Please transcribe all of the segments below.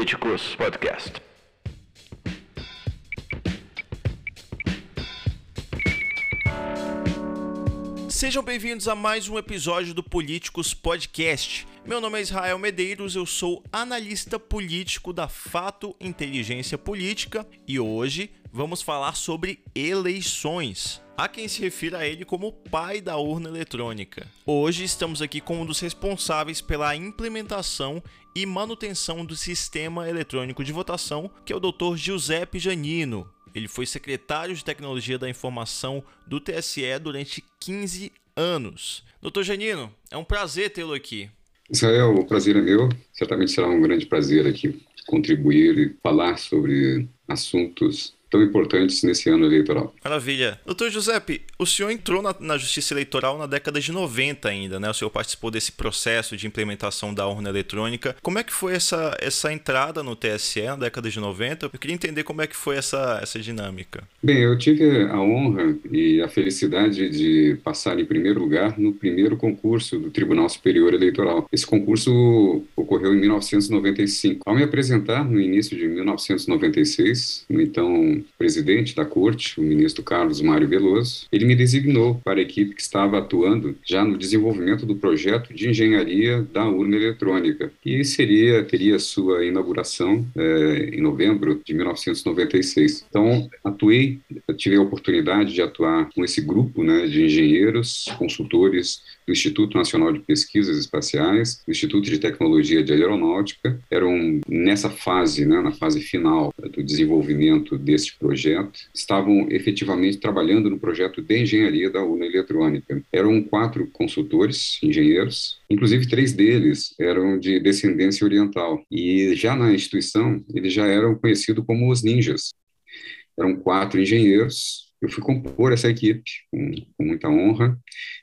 Políticos Podcast. Sejam bem-vindos a mais um episódio do Políticos Podcast. Meu nome é Israel Medeiros, eu sou analista político da Fato Inteligência Política e hoje vamos falar sobre eleições. Há quem se refira a ele como o pai da urna eletrônica. Hoje estamos aqui com um dos responsáveis pela implementação e manutenção do sistema eletrônico de votação, que é o Dr. Giuseppe Janino. Ele foi secretário de Tecnologia da Informação do TSE durante 15 anos. Doutor Janino, é um prazer tê-lo aqui. Israel, o prazer é meu. Certamente será um grande prazer aqui contribuir e falar sobre assuntos tão importantes nesse ano eleitoral. Maravilha. Doutor Giuseppe, o senhor entrou na, na, Justiça Eleitoral na década de 90 ainda, né? O senhor participou desse processo de implementação da urna eletrônica. Como é que foi essa, essa entrada no TSE na década de 90? Eu queria entender como é que foi essa, essa dinâmica. Bem, eu tive a honra e a felicidade de passar em primeiro lugar no primeiro concurso do Tribunal Superior Eleitoral. Esse concurso ocorreu em 1995. Ao me apresentar no início de 1996, no então presidente da corte, o ministro Carlos Mário Veloso, ele me designou para a equipe que estava atuando já no desenvolvimento do projeto de engenharia da urna eletrônica, que seria teria sua inauguração é, em novembro de 1996. Então, atuei, tive a oportunidade de atuar com esse grupo né, de engenheiros, consultores do Instituto Nacional de Pesquisas Espaciais, do Instituto de Tecnologia de Aeronáutica, eram nessa fase, né, na fase final do desenvolvimento desse este projeto estavam efetivamente trabalhando no projeto de engenharia da urna eletrônica. Eram quatro consultores, engenheiros, inclusive três deles eram de descendência oriental. E já na instituição, eles já eram conhecidos como os ninjas. Eram quatro engenheiros, eu fui compor essa equipe com, com, muita honra.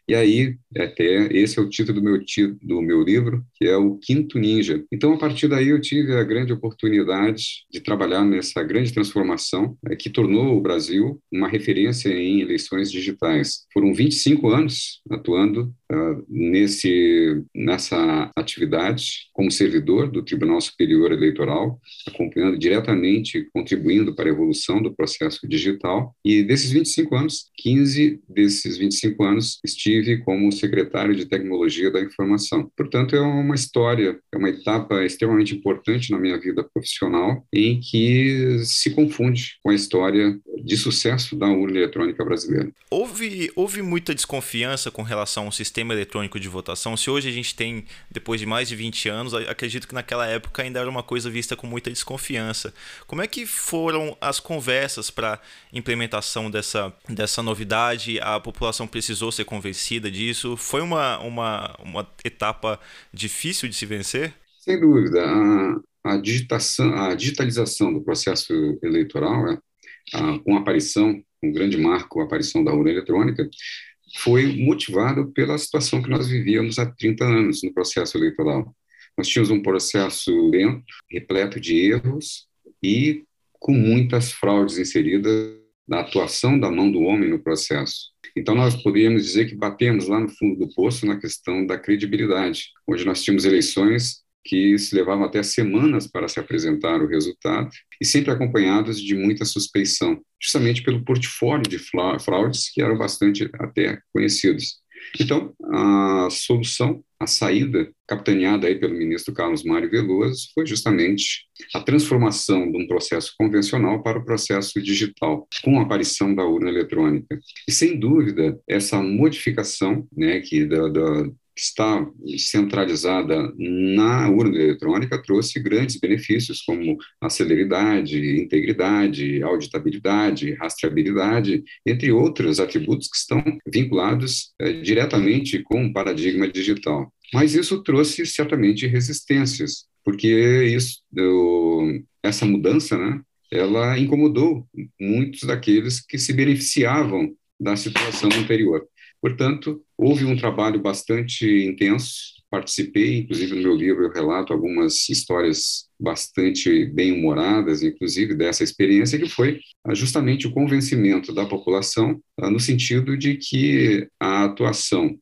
E aí, até esse é o título do meu, do meu livro, que é o Quinto Ninja. Então, a partir daí, eu tive a grande oportunidade de trabalhar nessa grande transformação é, que tornou o Brasil uma referência em eleições digitais. Foram 25 anos atuando uh, nesse, nessa atividade como servidor do Tribunal Superior Eleitoral, acompanhando diretamente, contribuindo para a evolução do processo digital. E desses 25 anos, 15 desses 25 anos estive como secretário de Tecnologia da Informação. Portanto, é uma história, é uma etapa extremamente importante na minha vida profissional, em que se confunde com a história de sucesso da urna eletrônica brasileira. Houve, houve muita desconfiança com relação ao sistema eletrônico de votação. Se hoje a gente tem, depois de mais de 20 anos, acredito que naquela época ainda era uma coisa vista com muita desconfiança. Como é que foram as conversas para implementação dessa, dessa novidade? A população precisou ser convencida disso? Foi uma, uma, uma etapa difícil de se vencer? Sem dúvida. A, a, digitação, a digitalização do processo eleitoral, é, a, com a aparição, um grande marco, a aparição da urna eletrônica, foi motivado pela situação que nós vivíamos há 30 anos no processo eleitoral. Nós tínhamos um processo lento, repleto de erros e com muitas fraudes inseridas na atuação da mão do homem no processo. Então, nós poderíamos dizer que batemos lá no fundo do poço na questão da credibilidade, onde nós tínhamos eleições que se levavam até semanas para se apresentar o resultado e sempre acompanhados de muita suspeição, justamente pelo portfólio de fraudes que eram bastante até conhecidos. Então, a solução, a saída, capitaneada aí pelo ministro Carlos Mário Veloso, foi justamente a transformação de um processo convencional para o processo digital, com a aparição da urna eletrônica. E, sem dúvida, essa modificação né, que da, da que está centralizada na urna eletrônica trouxe grandes benefícios como a celeridade, integridade, auditabilidade, rastreabilidade, entre outros atributos que estão vinculados é, diretamente com o paradigma digital. Mas isso trouxe certamente resistências, porque isso, essa mudança, né, ela incomodou muitos daqueles que se beneficiavam da situação anterior. Portanto, houve um trabalho bastante intenso. Participei, inclusive no meu livro eu relato algumas histórias bastante bem-humoradas, inclusive, dessa experiência, que foi ah, justamente o convencimento da população ah, no sentido de que a atuação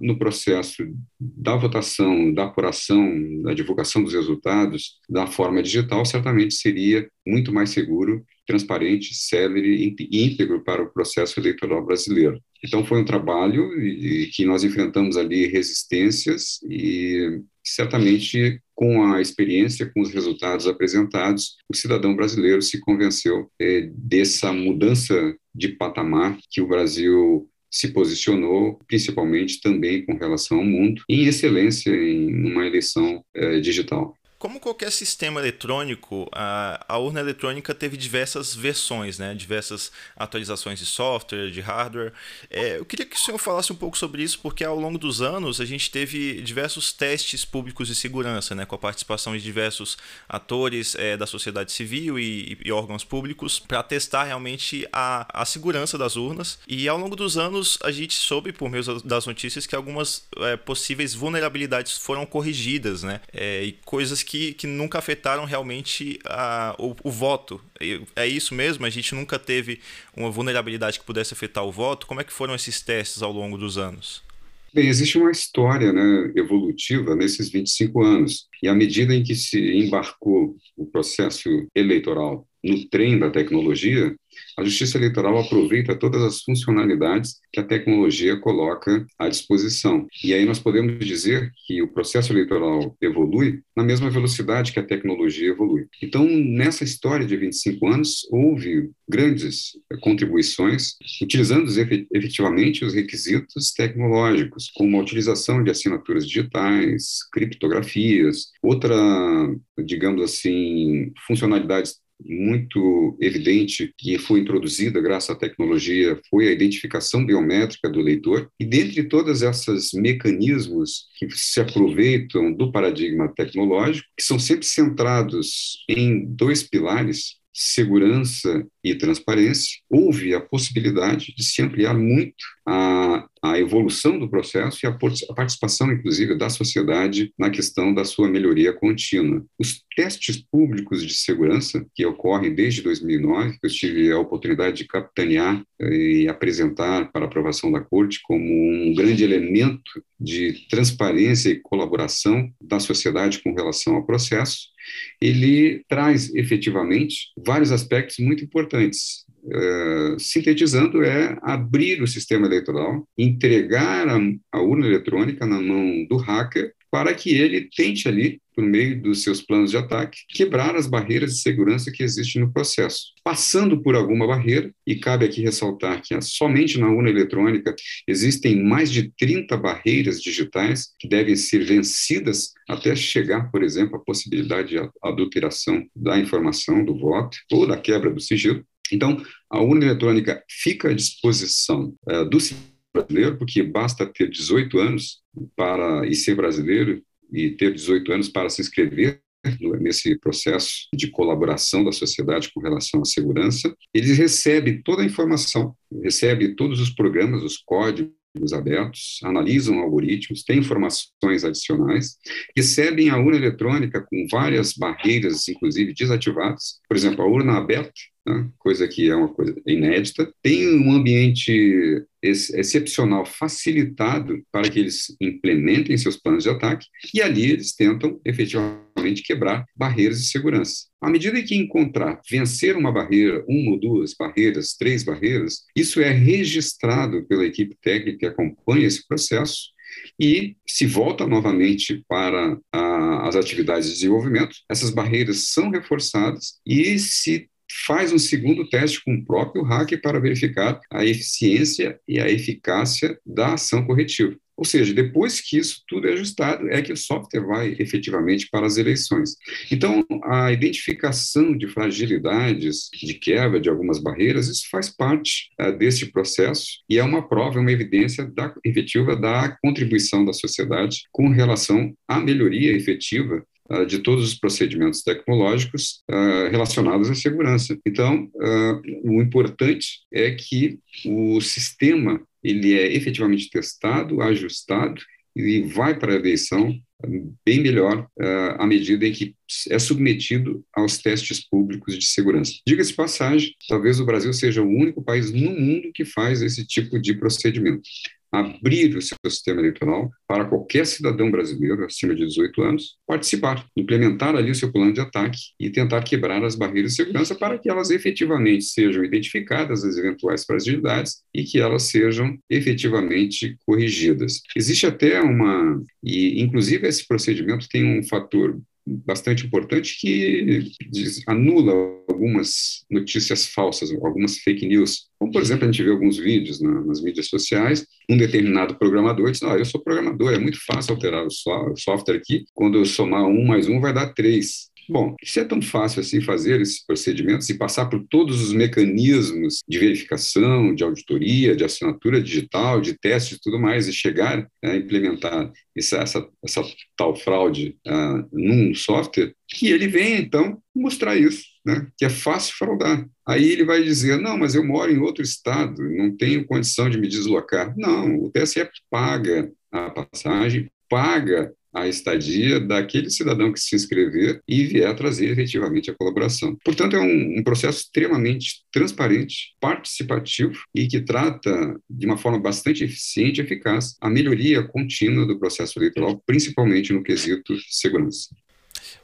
no processo da votação, da apuração, da divulgação dos resultados da forma digital certamente seria muito mais seguro, transparente, célere e íntegro para o processo eleitoral brasileiro. Então foi um trabalho e, que nós enfrentamos ali resistências e certamente com a experiência, com os resultados apresentados, o cidadão brasileiro se convenceu é, dessa mudança de patamar que o Brasil se posicionou, principalmente também com relação ao mundo, em excelência em uma eleição é, digital. Como qualquer sistema eletrônico, a, a, urna eletrônica teve diversas versões, né? diversas atualizações de software, de hardware. É, eu queria que o senhor falasse um pouco sobre isso, porque ao longo dos anos a gente teve diversos testes públicos de segurança, né? com a participação de diversos atores é, da sociedade civil e, e órgãos públicos, para testar realmente a, a segurança das urnas. E ao longo dos anos a gente soube, por meio das notícias, que algumas é, possíveis vulnerabilidades foram corrigidas, né? É, e coisas que, que nunca afetaram realmente a, o, o voto. É isso mesmo? A gente nunca teve uma vulnerabilidade que pudesse afetar o voto? Como é que foram esses testes ao longo dos anos? Bem, existe uma história né, evolutiva nesses 25 anos. E à medida em que se embarcou o processo eleitoral no trem da tecnologia, a Justiça Eleitoral aproveita todas as funcionalidades que a tecnologia coloca à disposição. E aí nós podemos dizer que o processo eleitoral evolui na mesma velocidade que a tecnologia evolui. Então, nessa história de 25 anos, houve grandes contribuições, utilizando efetivamente os requisitos tecnológicos, como a utilização de assinaturas digitais, criptografias, outra, digamos assim, funcionalidades muito evidente que foi introduzida graças à tecnologia foi a identificação biométrica do eleitor e dentre todas essas mecanismos que se aproveitam do paradigma tecnológico que são sempre centrados em dois pilares segurança e transparência, houve a possibilidade de se ampliar muito a, a evolução do processo e a, a participação, inclusive, da sociedade na questão da sua melhoria contínua. Os testes públicos de segurança, que ocorrem desde 2009, que eu tive a oportunidade de capitanear eh, e apresentar para aprovação da Corte como um grande elemento de transparência e colaboração da sociedade com relação ao processo, ele traz efetivamente vários aspectos muito importantes. Uh, sintetizando, é abrir o sistema eleitoral, entregar a, a urna eletrônica na mão do hacker para que ele tente ali por meio dos seus planos de ataque, quebrar as barreiras de segurança que existem no processo. Passando por alguma barreira, e cabe aqui ressaltar que somente na urna eletrônica existem mais de 30 barreiras digitais que devem ser vencidas até chegar, por exemplo, à possibilidade de adulteração da informação do voto ou da quebra do sigilo. Então, a urna eletrônica fica à disposição uh, do brasileiro, porque basta ter 18 anos para e ser brasileiro e ter 18 anos para se inscrever nesse processo de colaboração da sociedade com relação à segurança, ele recebe toda a informação, recebe todos os programas, os códigos abertos, analisam algoritmos, têm informações adicionais, recebem a urna eletrônica com várias barreiras, inclusive desativadas, por exemplo, a urna aberta, né, coisa que é uma coisa inédita, tem um ambiente excepcional facilitado para que eles implementem seus planos de ataque e ali eles tentam efetivamente quebrar barreiras de segurança. À medida que encontrar, vencer uma barreira, uma ou duas barreiras, três barreiras, isso é registrado pela equipe técnica que acompanha esse processo e se volta novamente para a, as atividades de desenvolvimento, essas barreiras são reforçadas e se faz um segundo teste com o próprio hacker para verificar a eficiência e a eficácia da ação corretiva. Ou seja, depois que isso tudo é ajustado, é que o software vai efetivamente para as eleições. Então, a identificação de fragilidades, de quebra de algumas barreiras, isso faz parte uh, desse processo e é uma prova, é uma evidência da, efetiva da contribuição da sociedade com relação à melhoria efetiva de todos os procedimentos tecnológicos uh, relacionados à segurança. Então, uh, o importante é que o sistema ele é efetivamente testado, ajustado e vai para a eleição bem melhor à medida em que é submetido aos testes públicos de segurança. Diga-se passagem, talvez o Brasil seja o único país no mundo que faz esse tipo de procedimento abrir o seu sistema eleitoral para qualquer cidadão brasileiro acima de 18 anos participar, implementar ali o seu plano de ataque e tentar quebrar as barreiras de segurança para que elas efetivamente sejam identificadas as eventuais fragilidades e que elas sejam efetivamente corrigidas. Existe até uma e inclusive esse procedimento tem um fator bastante importante que diz, anula algumas notícias falsas, algumas fake news. Como, por exemplo, a gente vê alguns vídeos na, nas mídias sociais, um determinado programador diz, ah, eu sou programador, é muito fácil alterar o, o software aqui, quando eu somar um mais um vai dar três. Bom, se é tão fácil assim fazer esses procedimentos e passar por todos os mecanismos de verificação, de auditoria, de assinatura digital, de teste e tudo mais, e chegar a implementar essa, essa, essa tal fraude uh, num software, que ele venha, então, mostrar isso, né? que é fácil fraudar. Aí ele vai dizer, não, mas eu moro em outro estado, não tenho condição de me deslocar. Não, o TSE paga a passagem, paga a estadia daquele cidadão que se inscrever e vier trazer efetivamente a colaboração. Portanto, é um, um, processo extremamente transparente, participativo e que trata de uma forma bastante eficiente e eficaz a melhoria contínua do processo eleitoral, principalmente no quesito segurança.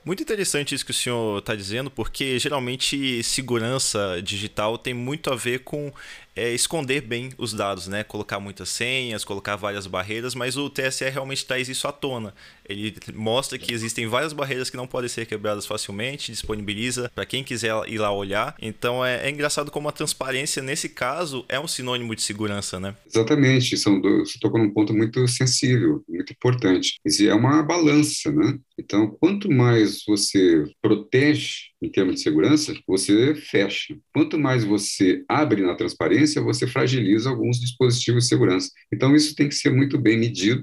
Muito interessante isso que o senhor está dizendo, porque geralmente segurança digital tem muito a ver com é, esconder bem os dados, né? Colocar muitas senhas, colocar várias barreiras, mas o TSE realmente traz isso à tona. Ele mostra que existem várias barreiras que não podem ser quebradas facilmente, disponibiliza para quem quiser ir lá olhar. Então é, é, engraçado como a transparência, nesse caso, é um sinônimo de segurança, né? Exatamente. São dois, você tocou num ponto muito sensível, muito importante. E é uma balança, né? Então, quanto mais você protege em termos de segurança, você fecha. Quanto mais você abre na transparência, você fragiliza alguns dispositivos de segurança. Então, isso tem que ser muito bem medido.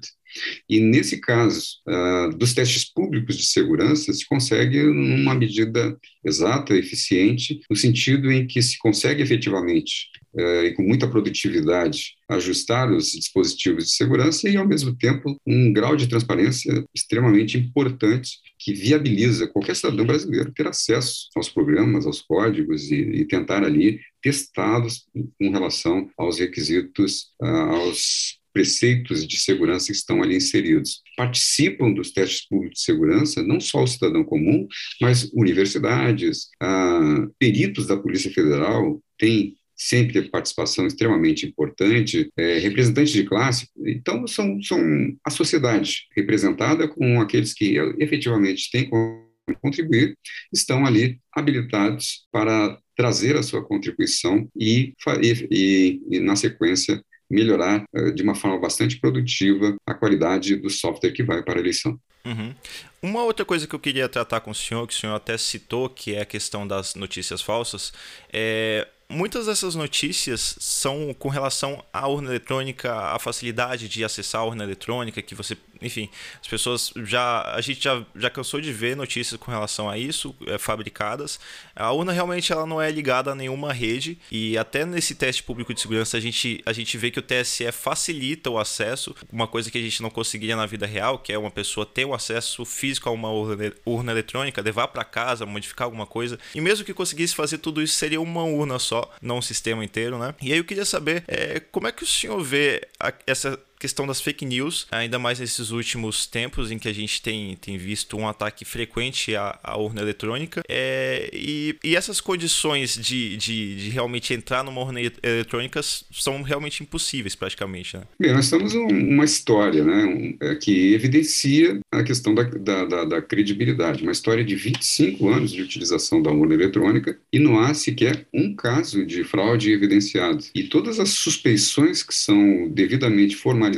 E, nesse caso, uh, dos testes públicos de segurança, se consegue uma medida exata, eficiente, no sentido em que se consegue efetivamente uh, e com muita produtividade ajustar os dispositivos de segurança e, ao mesmo tempo, um grau de transparência extremamente importante que viabiliza qualquer cidadão brasileiro ter acesso aos programas, aos códigos e, e tentar ali testá-los com relação aos requisitos, uh, aos preceitos de segurança que estão ali inseridos. Participam dos testes públicos de segurança não só o cidadão comum, mas universidades, uh, peritos da Polícia Federal têm sempre participação extremamente importante, é, representantes de classe, então são, são a sociedade representada com aqueles que efetivamente têm como contribuir, estão ali habilitados para trazer a sua contribuição e, e, e na sequência, melhorar uh, de uma forma bastante produtiva a qualidade do software que vai para a eleição. Uhum. Uma outra coisa que eu queria tratar com o senhor, que o senhor até citou, que é a questão das notícias falsas, é muitas dessas notícias são com relação à urna eletrônica, a facilidade de acessar a urna eletrônica, que você, enfim, as pessoas já, a gente já, já cansou de ver notícias com relação a isso, é, fabricadas. A urna realmente ela não é ligada a nenhuma rede e até nesse teste público de segurança a gente, a gente vê que o TSE facilita o acesso, uma coisa que a gente não conseguiria na vida real, que é uma pessoa ter o acesso físico a uma urna, urna eletrônica, levar para casa, modificar alguma coisa. E mesmo que conseguisse fazer tudo isso, seria uma urna só não um sistema inteiro, né? E aí eu queria saber é, como é que o senhor vê a, essa questão das fake news, ainda mais nesses últimos tempos em que a gente tem, tem visto um ataque frequente à, à urna eletrônica. É, e, e essas condições de, de, de, realmente entrar numa urna eletrônica são realmente impossíveis, praticamente. Né? Bem, nós temos um, uma história né, um, é, que evidencia a questão da, da, da, da, credibilidade. Uma história de 25 anos de utilização da urna eletrônica e não há sequer um caso de fraude evidenciado. E todas as suspeições que são devidamente formalizadas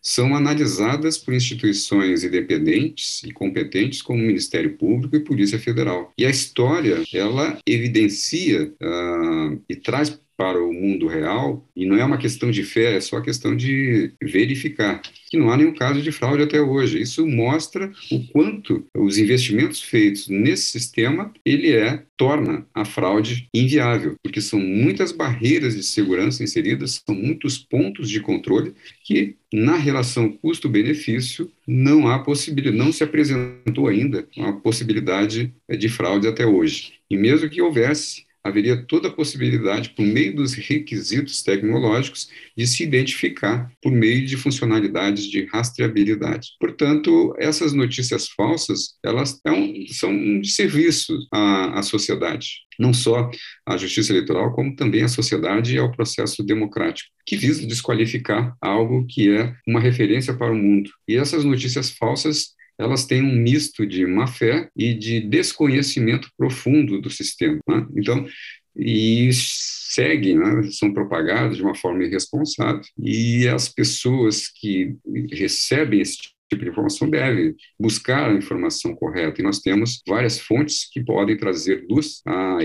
são analisadas por instituições independentes e competentes como o Ministério Público e Polícia Federal. E a história, ela evidencia uh, e traz para o mundo real, e não é uma questão de fé, é só questão de verificar que não há nenhum caso de fraude até hoje. Isso mostra o quanto os investimentos feitos nesse sistema, ele é torna a fraude inviável, porque são muitas barreiras de segurança inseridas, são muitos pontos de controle que na relação custo-benefício não há possibilidade, não se apresentou ainda uma possibilidade de fraude até hoje. E mesmo que houvesse, haveria toda a possibilidade, por meio dos requisitos tecnológicos, de se identificar por meio de funcionalidades de rastreabilidade. Portanto, essas notícias falsas, elas são um serviço à, à sociedade não só à justiça eleitoral, como também à sociedade e ao processo democrático, que visa desqualificar algo que é uma referência para o mundo. E essas notícias falsas elas têm um misto de má fé e de desconhecimento profundo do sistema. Né? Então, e seguem, né? são propagadas de uma forma irresponsável, e as pessoas que recebem esse tipo de informação devem buscar a informação correta. E nós temos várias fontes que podem trazer luz a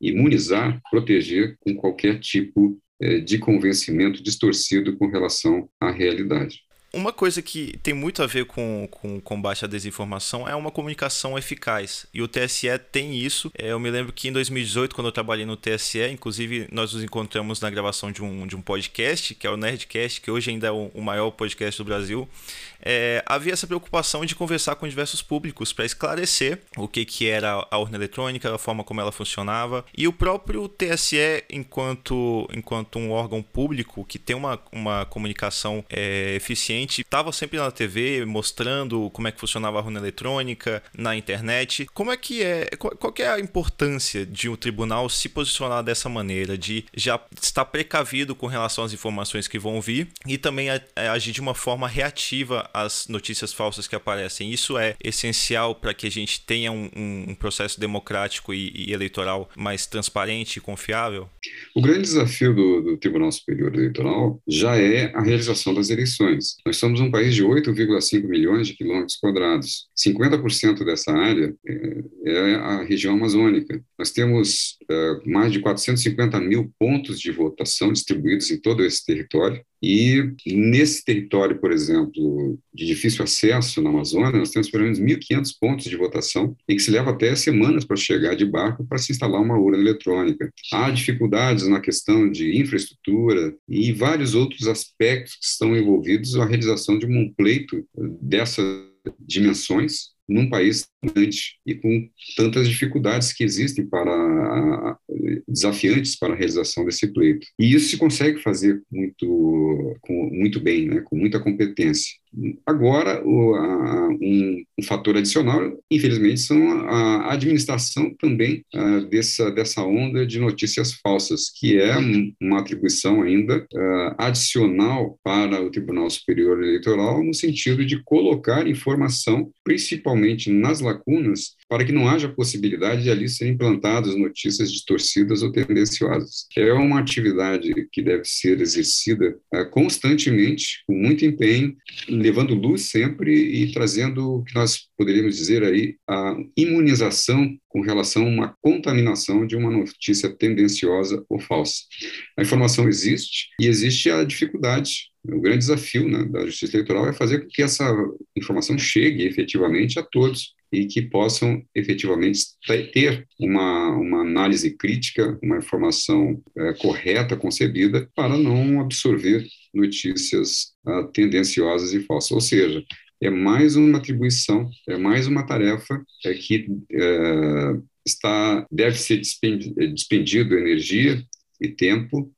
imunizar, proteger com qualquer tipo eh, de convencimento distorcido com relação à realidade. Uma coisa que tem muito a ver com, com combate à desinformação é uma comunicação eficaz. E o TSE tem isso. É, eu me lembro que em 2018, quando eu trabalhei no TSE, inclusive nós nos encontramos na gravação de um, de um podcast, que é o Nerdcast, que hoje ainda é o, o maior podcast do Brasil. É, havia essa preocupação de conversar com diversos públicos para esclarecer o que, que era a urna eletrônica, a forma como ela funcionava. E o próprio TSE, enquanto, enquanto um órgão público que tem uma, uma comunicação é, eficiente, estava sempre na TV mostrando como é que funcionava a urna eletrônica, na internet. Como é que é, qual, qual é a importância de um tribunal se posicionar dessa maneira, de já estar precavido com relação às informações que vão vir e também a, a agir de uma forma reativa às notícias falsas que aparecem? Isso é essencial para que a gente tenha um, um processo democrático e, e, eleitoral mais transparente e confiável? O grande desafio do, do Tribunal Superior Eleitoral já é a realização das eleições. Nós somos um país de 8,5 milhões de quilômetros quadrados. 50% dessa área é, é, a região amazônica. Nós temos é, mais de 450 mil pontos de votação distribuídos em todo esse território. E nesse território, por exemplo, de difícil acesso na Amazônia, nós temos pelo menos 1.500 pontos de votação e que se leva até semanas para chegar de barco para se instalar uma urna eletrônica. Há dificuldades na questão de infraestrutura e vários outros aspectos que estão envolvidos na realização de um pleito dessas dimensões num país grande e com tantas dificuldades que existem para desafiantes para a realização desse pleito. E isso se consegue fazer muito com, muito bem, né, com muita competência. Agora, o, a, um, um, fator adicional, infelizmente, são a, administração também a, dessa, dessa onda de notícias falsas, que é uma atribuição ainda adicional para o Tribunal Superior Eleitoral, no sentido de colocar informação, principalmente nas lacunas, para que não haja possibilidade de ali serem implantadas notícias distorcidas ou tendenciosas. É uma atividade que deve ser exercida constantemente, com muito empenho, levando luz sempre e trazendo o que nós poderíamos dizer aí a imunização com relação a uma contaminação de uma notícia tendenciosa ou falsa. A informação existe e existe a dificuldade. O grande desafio né, da justiça eleitoral é fazer com que essa informação chegue efetivamente a todos e que possam efetivamente ter uma, uma análise crítica, uma informação é, correta, concebida, para não absorver notícias uh, tendenciosas e falsas. Ou seja, é mais uma atribuição, é mais uma tarefa é, que é, está deve ser despendido energia e tempo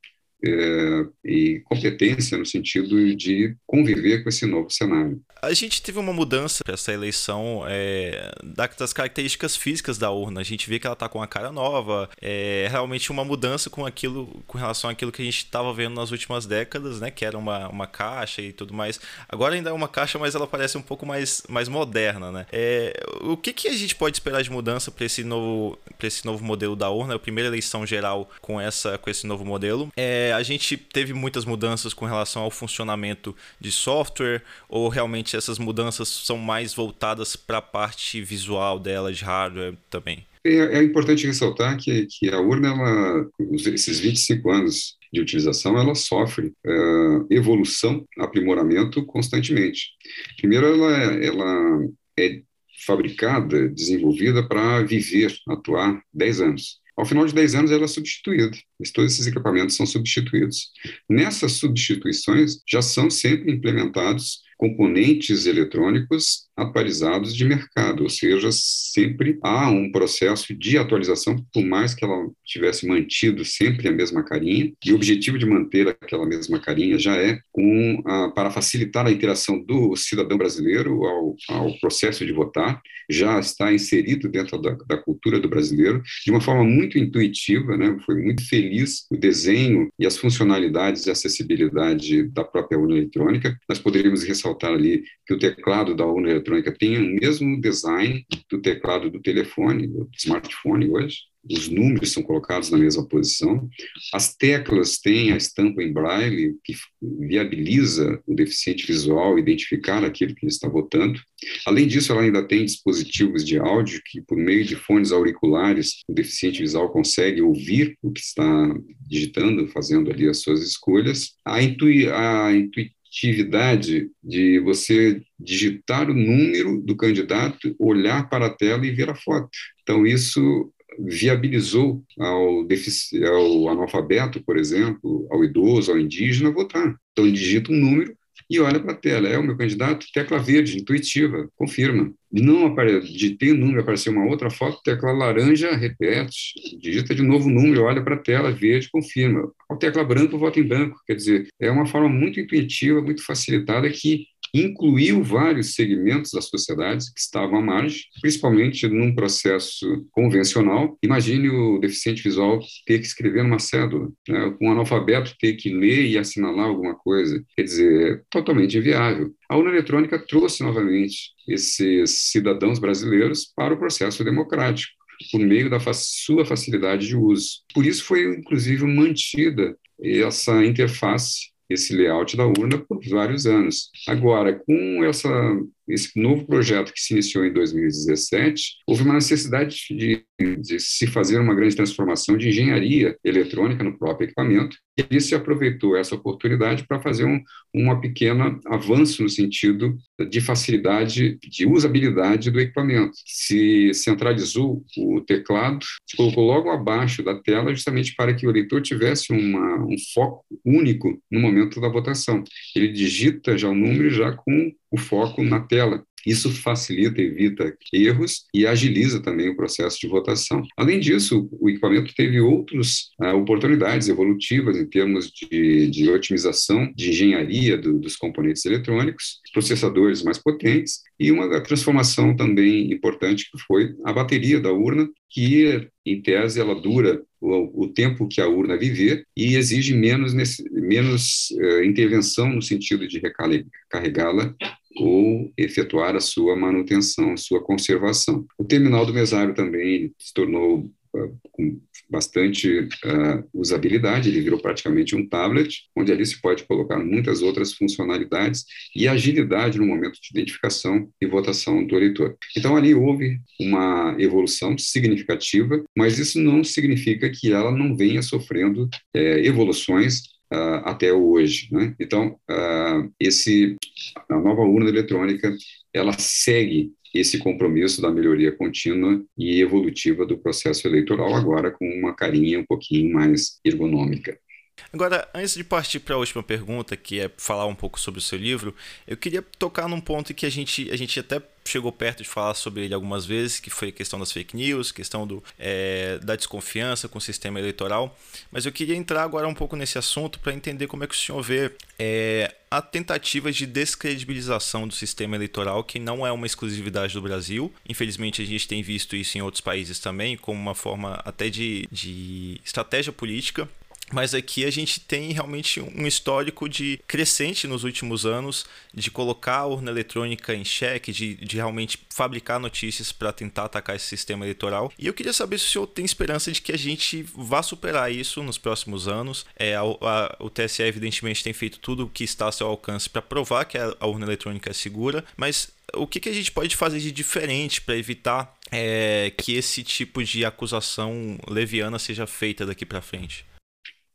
é, e competência no sentido de conviver com esse novo cenário. A gente teve uma mudança para essa eleição é, das características físicas da urna. A gente vê que ela está com uma cara nova. É realmente uma mudança com aquilo, com relação àquilo que a gente estava vendo nas últimas décadas, né? Que era uma, uma caixa e tudo mais. Agora ainda é uma caixa, mas ela parece um pouco mais, mais moderna, né? É, o que, que a gente pode esperar de mudança para esse novo para esse novo modelo da urna? É a primeira eleição geral com essa com esse novo modelo. É, a gente teve muitas mudanças com relação ao funcionamento de software ou realmente essas mudanças são mais voltadas para a parte visual dela, de hardware também? É, é importante ressaltar que, que a urna, ela, esses 25 anos de utilização, ela sofre uh, evolução, aprimoramento constantemente. Primeiro, ela, ela é fabricada, desenvolvida para viver, atuar 10 anos. Ao final de 10 anos, ela é substituída. Todos esses equipamentos são substituídos. Nessas substituições, já são sempre implementados componentes eletrônicos atualizados de mercado, ou seja, sempre há um processo de atualização, por mais que ela tivesse mantido sempre a mesma carinha, e o objetivo de manter aquela mesma carinha já é com, para facilitar a interação do cidadão brasileiro ao, ao processo de votar, já está inserido dentro da, da, cultura do brasileiro de uma forma muito intuitiva, né? foi muito feliz o desenho e as funcionalidades e acessibilidade da própria urna eletrônica. Nós poderíamos ressaltar ali que o teclado da urna eletrônica tem o mesmo design do teclado do telefone, do smartphone hoje. Os números são colocados na mesma posição. As teclas têm a estampa em braille, que viabiliza o deficiente visual identificar aquilo que ele está votando. Além disso, ela ainda tem dispositivos de áudio que, por meio de fones auriculares, o deficiente visual consegue ouvir o que está digitando, fazendo ali as suas escolhas. A, intui a intuição atividade de você digitar o número do candidato, olhar para a tela e ver a foto. Então, isso viabilizou ao, ao analfabeto, por exemplo, ao idoso, ao indígena votar. Então, ele digita um número e olha para a tela. É o meu candidato, tecla verde, intuitiva, confirma. Não aparece, digitei o número, apareceu uma outra foto, tecla laranja, repete, digita de novo o número, olha para a tela, verde, confirma. Ao tecla branco, vota em branco. Quer dizer, é uma forma muito intuitiva, muito facilitada que incluiu vários segmentos da sociedade que estavam à margem, principalmente num processo convencional. Imagine o deficiente visual ter que escrever numa cédula, né? um analfabeto ter que ler e assinalar alguma coisa. Quer dizer, totalmente inviável. A urna eletrônica trouxe novamente esses cidadãos brasileiros para o processo democrático por meio da sua facilidade de uso. Por isso foi, inclusive, mantida essa interface esse layout da urna por vários anos. Agora, com essa esse novo projeto que se iniciou em 2017, houve uma necessidade de, de, se fazer uma grande transformação de engenharia eletrônica no próprio equipamento, e ele se aproveitou essa oportunidade para fazer um uma pequena avanço no sentido de facilidade de usabilidade do equipamento. Se centralizou o teclado, se colocou logo abaixo da tela, justamente para que o leitor tivesse uma, um foco único no momento da votação. Ele digita já o número já com o foco na tela. Isso facilita, evita erros e agiliza também o processo de votação. Além disso, o equipamento teve outras ah, oportunidades evolutivas em termos de, de otimização, de engenharia do, dos componentes eletrônicos, processadores mais potentes e uma transformação também importante que foi a bateria da urna, que em tese ela dura o, o tempo que a urna viver e exige menos, menos uh, intervenção no sentido de recarregá-la ou efetuar a sua manutenção, sua conservação. O terminal do mesário também se tornou uh, com bastante uh, usabilidade, ele virou praticamente um tablet, onde ali se pode colocar muitas outras funcionalidades e agilidade no momento de identificação e votação do eleitor. Então, ali houve uma evolução significativa, mas isso não significa que ela não venha sofrendo é, evoluções uh, até hoje. Né? Então, uh, esse, a nova urna eletrônica, ela segue esse compromisso da melhoria contínua e evolutiva do processo eleitoral, agora com uma carinha um pouquinho mais ergonômica. Agora, antes de partir para a última pergunta, que é falar um pouco sobre o seu livro, eu queria tocar num ponto que a gente, a gente até chegou perto de falar sobre ele algumas vezes, que foi a questão das fake news, questão do, é, da desconfiança com o sistema eleitoral. Mas eu queria entrar agora um pouco nesse assunto para entender como é que o senhor vê é, a tentativa de descredibilização do sistema eleitoral, que não é uma exclusividade do Brasil. Infelizmente, a gente tem visto isso em outros países também, como uma forma até de, de estratégia política mas aqui a gente tem realmente um histórico de crescente nos últimos anos, de colocar a urna eletrônica em xeque, de, de realmente fabricar notícias para tentar atacar esse sistema eleitoral. E eu queria saber se o senhor tem esperança de que a gente vá superar isso nos próximos anos. É, a, a, o TSE, evidentemente, tem feito tudo o que está a seu alcance para provar que a, a urna eletrônica é segura, mas o que, que a gente pode fazer de diferente para evitar é, que esse tipo de acusação leviana seja feita daqui para frente?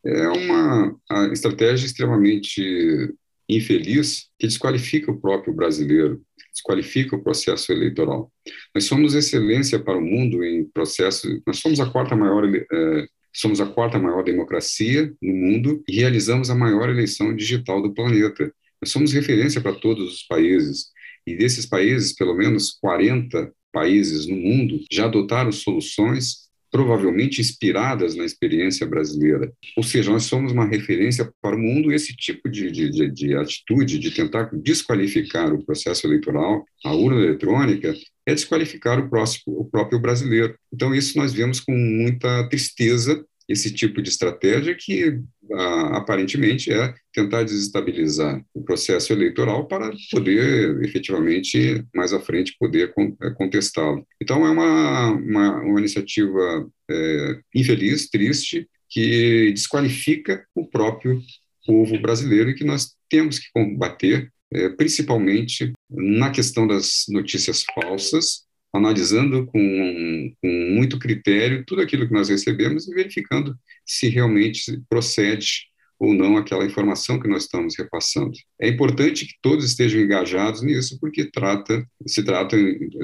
É uma estratégia extremamente infeliz que desqualifica o próprio brasileiro, desqualifica o processo eleitoral. Nós somos excelência para o mundo em processo, nós somos a quarta maior é, somos a quarta maior democracia no mundo e realizamos a maior eleição digital do planeta. Nós somos referência para todos os países. E desses países, pelo menos 40 países no mundo já adotaram soluções provavelmente inspiradas na experiência brasileira. Ou seja, nós somos uma referência para o mundo. Esse tipo de, de, de atitude de tentar desqualificar o processo eleitoral, a urna eletrônica, é desqualificar o, próximo, o próprio brasileiro. Então, isso nós vemos com muita tristeza esse tipo de estratégia que ah, aparentemente é tentar desestabilizar o processo eleitoral para poder efetivamente mais à frente poder eh, contestá-lo. Então é uma, uma, uma iniciativa é, infeliz, triste, que desqualifica o próprio povo brasileiro e que nós temos que combater, é, principalmente na questão das notícias falsas analisando com, com, muito critério tudo aquilo que nós recebemos e verificando se realmente procede ou não aquela informação que nós estamos repassando. É importante que todos estejam engajados nisso, porque trata, se trata,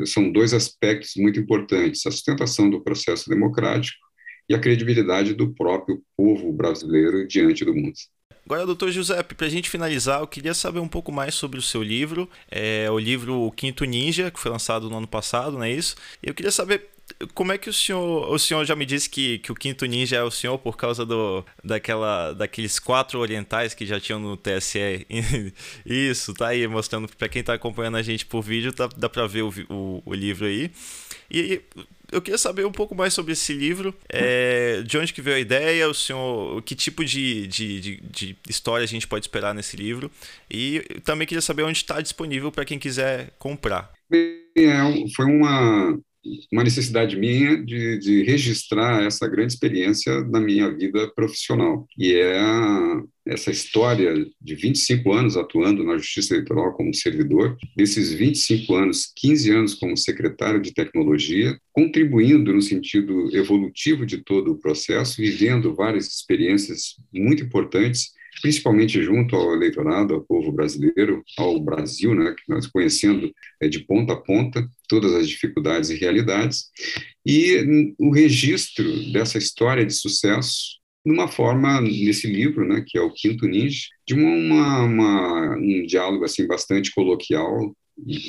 são dois aspectos muito importantes: a sustentação do processo democrático e a credibilidade do próprio povo brasileiro diante do mundo. Agora, doutor Giuseppe, para a gente finalizar, eu queria saber um pouco mais sobre o seu livro, é o livro O Quinto Ninja, que foi lançado no ano passado, não é isso? Eu queria saber como é que o senhor. O senhor já me disse que, que o quinto ninja é o senhor por causa do, daquela, daqueles quatro orientais que já tinham no TSE. Isso, tá aí mostrando para quem está acompanhando a gente por vídeo, tá, dá para ver o, o, o, livro aí. E eu queria saber um pouco mais sobre esse livro. É, de onde que veio a ideia, o senhor. Que tipo de, de, de, de história a gente pode esperar nesse livro? E também queria saber onde está disponível para quem quiser comprar. É, foi uma uma necessidade minha de, de, registrar essa grande experiência na minha vida profissional. E é essa história de 25 anos atuando na Justiça Eleitoral como servidor, desses 25 anos, 15 anos como secretário de tecnologia, contribuindo no sentido evolutivo de todo o processo, vivendo várias experiências muito importantes principalmente junto ao eleitorado, ao povo brasileiro, ao Brasil, né, que nós conhecendo é, de ponta a ponta todas as dificuldades e realidades, e o registro dessa história de sucesso numa forma nesse livro, né, que é o Quinto Ninja, de uma, uma, um diálogo assim bastante coloquial,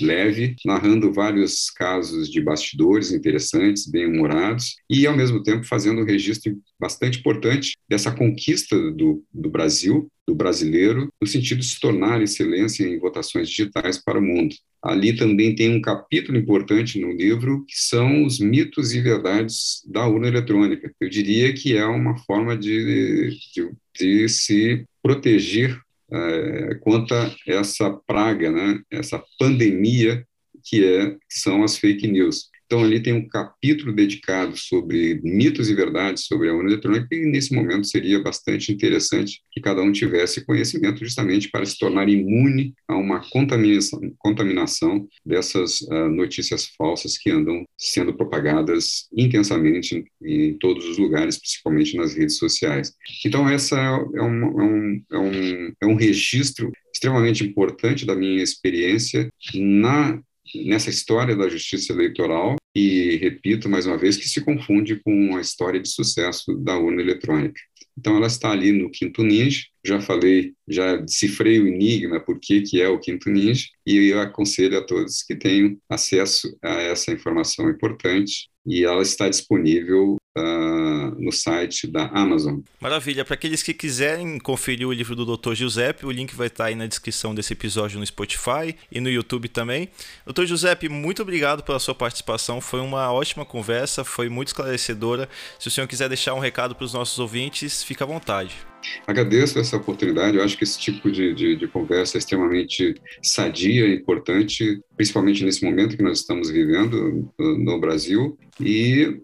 leve, narrando vários casos de bastidores interessantes, bem humorados, e ao mesmo tempo fazendo um registro bastante importante dessa conquista do, do Brasil, do brasileiro, no sentido de se tornar excelência em votações digitais para o mundo. Ali também tem um capítulo importante no livro que são os mitos e verdades da urna eletrônica. Eu diria que é uma forma de, de, de se proteger é, quanto a essa praga, né, essa pandemia que, é, que são as fake news. Então, ali tem um capítulo dedicado sobre mitos e verdades sobre a urna eletrônica, e nesse momento seria bastante interessante que cada um tivesse conhecimento justamente para se tornar imune a uma contaminação, contaminação dessas uh, notícias falsas que andam sendo propagadas intensamente em todos os lugares, principalmente nas redes sociais. Então, essa é, uma, é, um, é, um, é um registro extremamente importante da minha experiência na nessa história da justiça eleitoral e, repito mais uma vez, que se confunde com a história de sucesso da urna eletrônica. Então, ela está ali no Quinto Ninja. Já falei, já decifrei o enigma, por que, que é o Quinto Ninja, e eu aconselho a todos que tenham acesso a essa informação importante e ela está disponível uh, no site da Amazon. Maravilha. Para aqueles que quiserem conferir o livro do Dr. Giuseppe, o link vai estar aí na descrição desse episódio no Spotify e no YouTube também. Dr. Giuseppe, muito obrigado pela sua participação. Foi uma ótima conversa, foi muito esclarecedora. Se o senhor quiser deixar um recado para os nossos ouvintes, fica à vontade. Agradeço essa oportunidade. Eu acho que esse tipo de, de, de conversa é extremamente sadia e importante, principalmente nesse momento que nós estamos vivendo no Brasil. E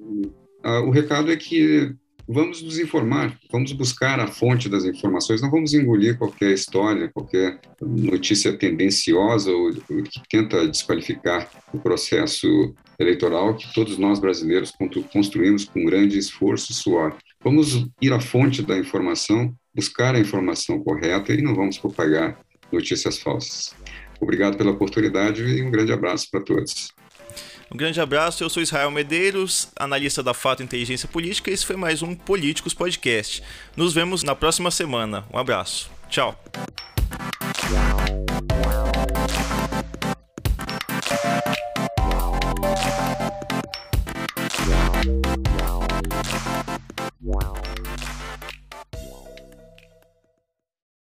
o recado é que vamos nos informar, vamos buscar a fonte das informações, não vamos engolir qualquer história, qualquer notícia tendenciosa ou, ou que tenta desqualificar o processo eleitoral que todos nós brasileiros construímos com grande esforço e suor. Vamos ir à fonte da informação, buscar a informação correta e não vamos propagar notícias falsas. Obrigado pela oportunidade e um grande abraço para todos. Um grande abraço, eu sou Israel Medeiros, analista da Fato Inteligência Política, e esse foi mais um Políticos Podcast. Nos vemos na próxima semana. Um abraço. Tchau.